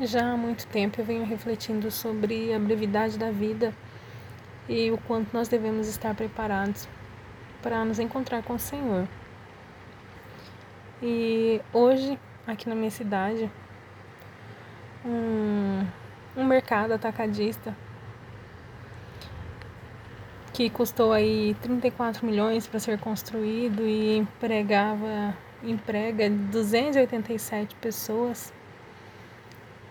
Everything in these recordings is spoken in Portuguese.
Já há muito tempo eu venho refletindo sobre a brevidade da vida e o quanto nós devemos estar preparados para nos encontrar com o Senhor. E hoje, aqui na minha cidade, um, um mercado atacadista que custou aí 34 milhões para ser construído e empregava emprega 287 pessoas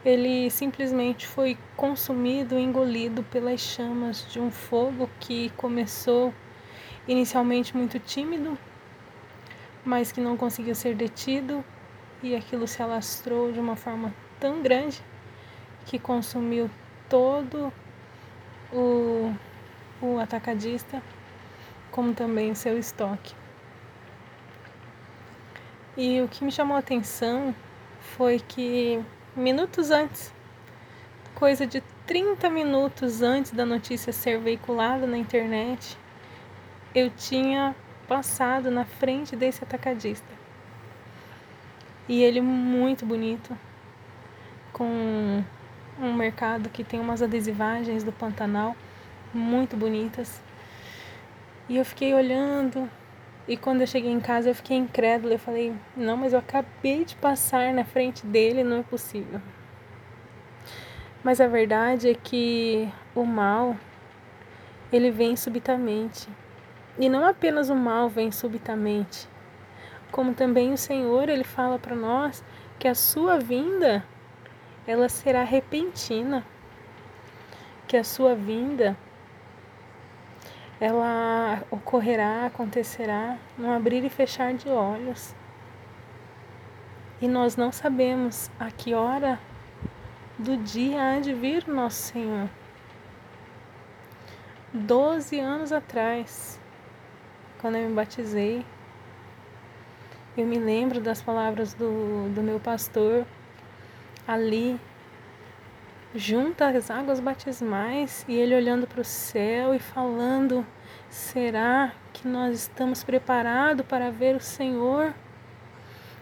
ele simplesmente foi consumido, engolido pelas chamas de um fogo que começou inicialmente muito tímido, mas que não conseguiu ser detido e aquilo se alastrou de uma forma tão grande que consumiu todo o, o atacadista, como também o seu estoque. E o que me chamou a atenção foi que minutos antes, coisa de 30 minutos antes da notícia ser veiculada na internet, eu tinha passado na frente desse atacadista. E ele muito bonito, com um mercado que tem umas adesivagens do Pantanal muito bonitas. E eu fiquei olhando, e quando eu cheguei em casa, eu fiquei incrédula. Eu falei: não, mas eu acabei de passar na frente dele, não é possível. Mas a verdade é que o mal, ele vem subitamente. E não apenas o mal vem subitamente, como também o Senhor, ele fala para nós que a sua vinda, ela será repentina. Que a sua vinda, ela ocorrerá, acontecerá num abrir e fechar de olhos. E nós não sabemos a que hora do dia há de vir o nosso Senhor. Doze anos atrás, quando eu me batizei, eu me lembro das palavras do, do meu pastor ali junto às águas batismais e ele olhando para o céu e falando: será que nós estamos preparados para ver o Senhor?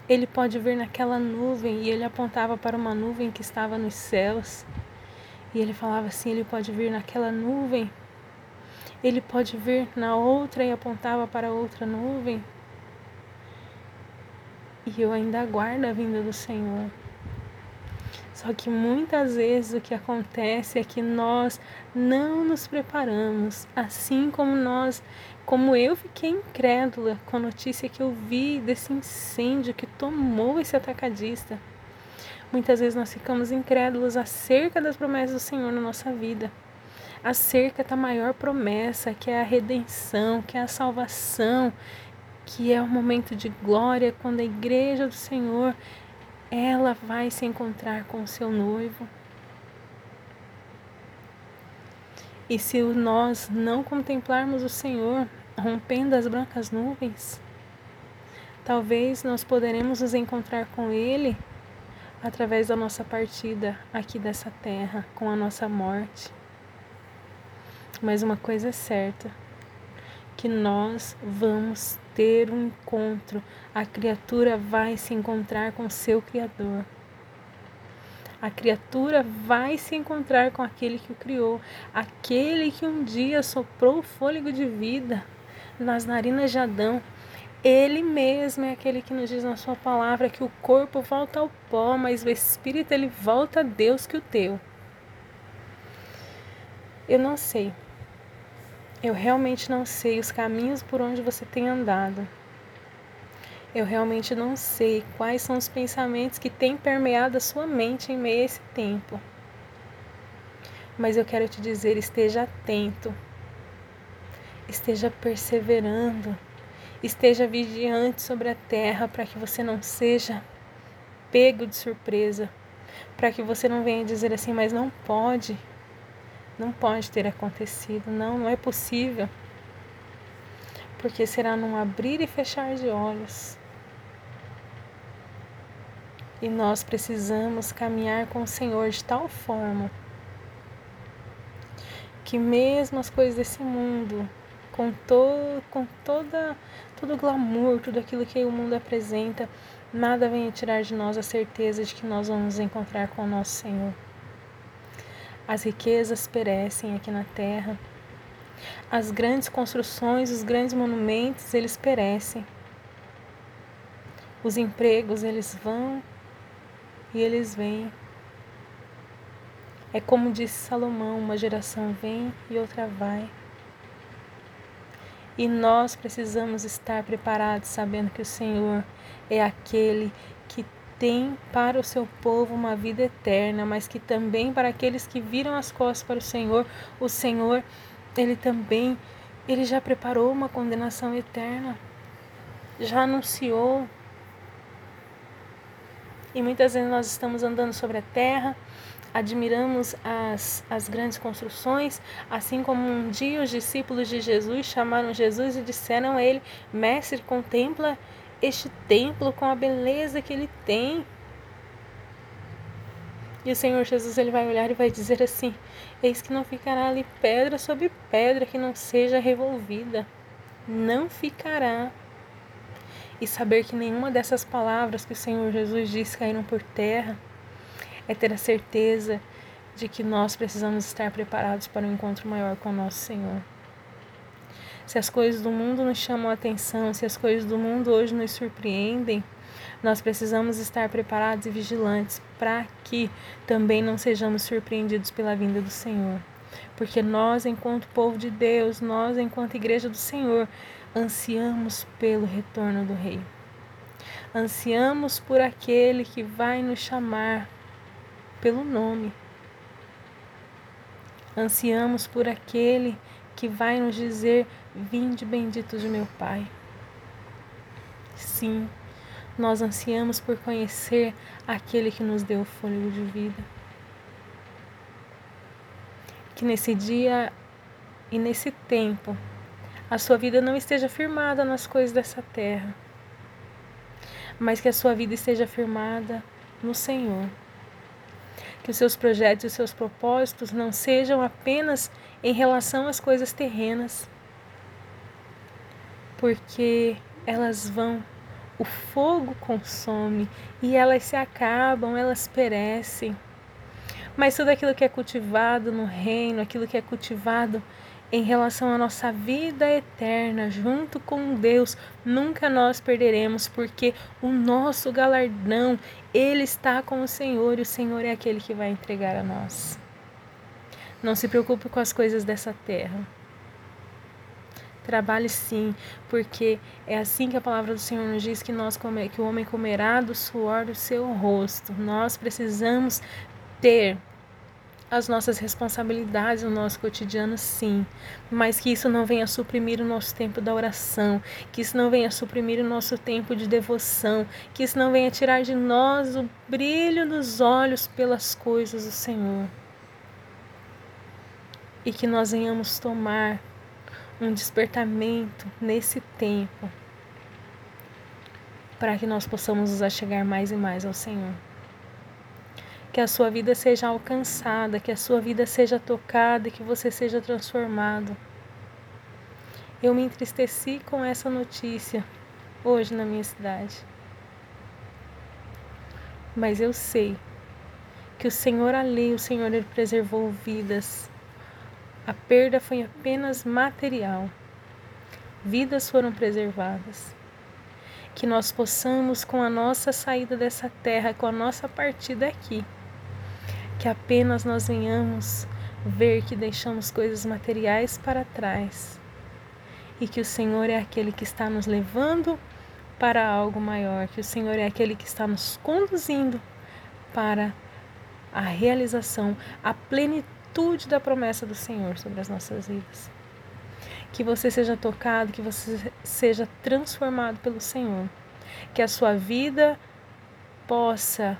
Ele pode vir naquela nuvem e ele apontava para uma nuvem que estava nos céus. E ele falava assim: ele pode vir naquela nuvem. Ele pode vir na outra e apontava para outra nuvem. E eu ainda aguardo a vinda do Senhor. Só que muitas vezes o que acontece é que nós não nos preparamos, assim como nós, como eu fiquei incrédula com a notícia que eu vi desse incêndio que tomou esse atacadista. Muitas vezes nós ficamos incrédulos acerca das promessas do Senhor na nossa vida, acerca da maior promessa, que é a redenção, que é a salvação, que é o momento de glória quando a igreja do Senhor ela vai se encontrar com seu noivo. E se nós não contemplarmos o Senhor rompendo as brancas nuvens, talvez nós poderemos nos encontrar com Ele através da nossa partida aqui dessa terra, com a nossa morte. Mas uma coisa é certa, que nós vamos ter um encontro, a criatura vai se encontrar com seu Criador. A criatura vai se encontrar com aquele que o criou, aquele que um dia soprou o fôlego de vida nas narinas de Adão. Ele mesmo é aquele que nos diz na sua palavra que o corpo volta ao pó, mas o espírito ele volta a Deus que o teu. Eu não sei eu realmente não sei os caminhos por onde você tem andado. Eu realmente não sei quais são os pensamentos que têm permeado a sua mente em meio a esse tempo. Mas eu quero te dizer: esteja atento, esteja perseverando, esteja vigiante sobre a terra para que você não seja pego de surpresa, para que você não venha dizer assim, mas não pode não pode ter acontecido, não, não é possível. Porque será num abrir e fechar de olhos. E nós precisamos caminhar com o Senhor de tal forma que mesmo as coisas desse mundo, com, to, com toda, todo o glamour, tudo aquilo que o mundo apresenta, nada venha tirar de nós a certeza de que nós vamos nos encontrar com o nosso Senhor. As riquezas perecem aqui na terra, as grandes construções, os grandes monumentos, eles perecem. Os empregos, eles vão e eles vêm. É como disse Salomão: uma geração vem e outra vai. E nós precisamos estar preparados, sabendo que o Senhor é aquele que tem para o seu povo uma vida eterna, mas que também para aqueles que viram as costas para o Senhor, o Senhor, ele também, ele já preparou uma condenação eterna. Já anunciou. E muitas vezes nós estamos andando sobre a terra, admiramos as, as grandes construções, assim como um dia os discípulos de Jesus chamaram Jesus e disseram a ele: Mestre, contempla este templo com a beleza que ele tem. E o Senhor Jesus ele vai olhar e vai dizer assim: Eis que não ficará ali pedra sobre pedra que não seja revolvida. Não ficará. E saber que nenhuma dessas palavras que o Senhor Jesus disse caíram por terra é ter a certeza de que nós precisamos estar preparados para um encontro maior com o nosso Senhor. Se as coisas do mundo nos chamam a atenção, se as coisas do mundo hoje nos surpreendem, nós precisamos estar preparados e vigilantes para que também não sejamos surpreendidos pela vinda do Senhor. Porque nós, enquanto povo de Deus, nós, enquanto igreja do Senhor, ansiamos pelo retorno do Rei. Ansiamos por aquele que vai nos chamar pelo nome. Ansiamos por aquele que vai nos dizer: Vinde bendito de meu Pai. Sim, nós ansiamos por conhecer aquele que nos deu o fôlego de vida. Que nesse dia e nesse tempo a sua vida não esteja firmada nas coisas dessa terra, mas que a sua vida esteja firmada no Senhor que os seus projetos e os seus propósitos não sejam apenas em relação às coisas terrenas, porque elas vão, o fogo consome e elas se acabam, elas perecem. Mas tudo aquilo que é cultivado no reino, aquilo que é cultivado em relação à nossa vida eterna junto com Deus, nunca nós perderemos, porque o nosso galardão, ele está com o Senhor e o Senhor é aquele que vai entregar a nós. Não se preocupe com as coisas dessa terra. Trabalhe sim, porque é assim que a palavra do Senhor nos diz que nós come, que o homem comerá do suor do seu rosto. Nós precisamos ter as nossas responsabilidades no nosso cotidiano, sim, mas que isso não venha suprimir o nosso tempo da oração, que isso não venha suprimir o nosso tempo de devoção, que isso não venha tirar de nós o brilho dos olhos pelas coisas do Senhor. E que nós venhamos tomar um despertamento nesse tempo, para que nós possamos nos achegar mais e mais ao Senhor que a sua vida seja alcançada, que a sua vida seja tocada e que você seja transformado. Eu me entristeci com essa notícia hoje na minha cidade. Mas eu sei que o Senhor ali, o Senhor ele preservou vidas. A perda foi apenas material. Vidas foram preservadas. Que nós possamos, com a nossa saída dessa terra, com a nossa partida aqui, que apenas nós venhamos ver que deixamos coisas materiais para trás e que o Senhor é aquele que está nos levando para algo maior, que o Senhor é aquele que está nos conduzindo para a realização, a plenitude da promessa do Senhor sobre as nossas vidas. Que você seja tocado, que você seja transformado pelo Senhor, que a sua vida possa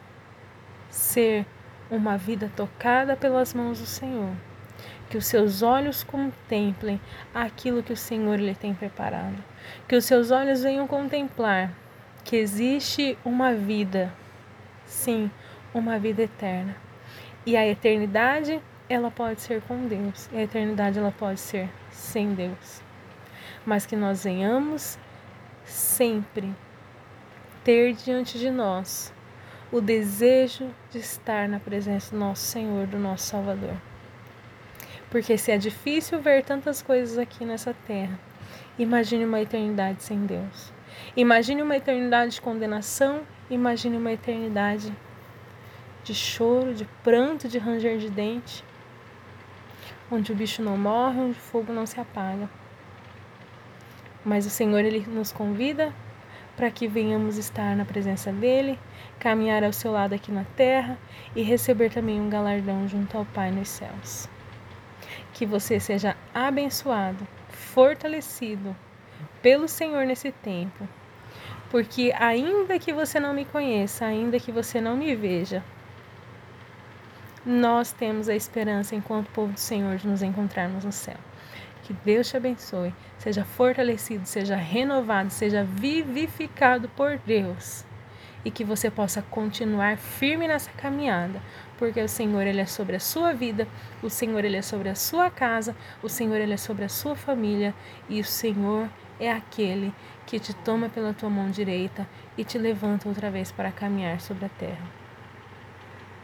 ser uma vida tocada pelas mãos do Senhor. Que os seus olhos contemplem aquilo que o Senhor lhe tem preparado. Que os seus olhos venham contemplar que existe uma vida, sim, uma vida eterna. E a eternidade, ela pode ser com Deus, e a eternidade ela pode ser sem Deus. Mas que nós venhamos sempre ter diante de nós o desejo de estar na presença do nosso Senhor, do nosso Salvador. Porque se é difícil ver tantas coisas aqui nessa terra, imagine uma eternidade sem Deus. Imagine uma eternidade de condenação, imagine uma eternidade de choro, de pranto, de ranger de dente, onde o bicho não morre, onde o fogo não se apaga. Mas o Senhor ele nos convida para que venhamos estar na presença dele, caminhar ao seu lado aqui na terra e receber também um galardão junto ao Pai nos céus. Que você seja abençoado, fortalecido pelo Senhor nesse tempo. Porque ainda que você não me conheça, ainda que você não me veja, nós temos a esperança, enquanto povo do Senhor, de nos encontrarmos no céu. Que Deus te abençoe, seja fortalecido, seja renovado, seja vivificado por Deus e que você possa continuar firme nessa caminhada, porque o Senhor ele é sobre a sua vida, o Senhor ele é sobre a sua casa, o Senhor ele é sobre a sua família e o Senhor é aquele que te toma pela tua mão direita e te levanta outra vez para caminhar sobre a terra.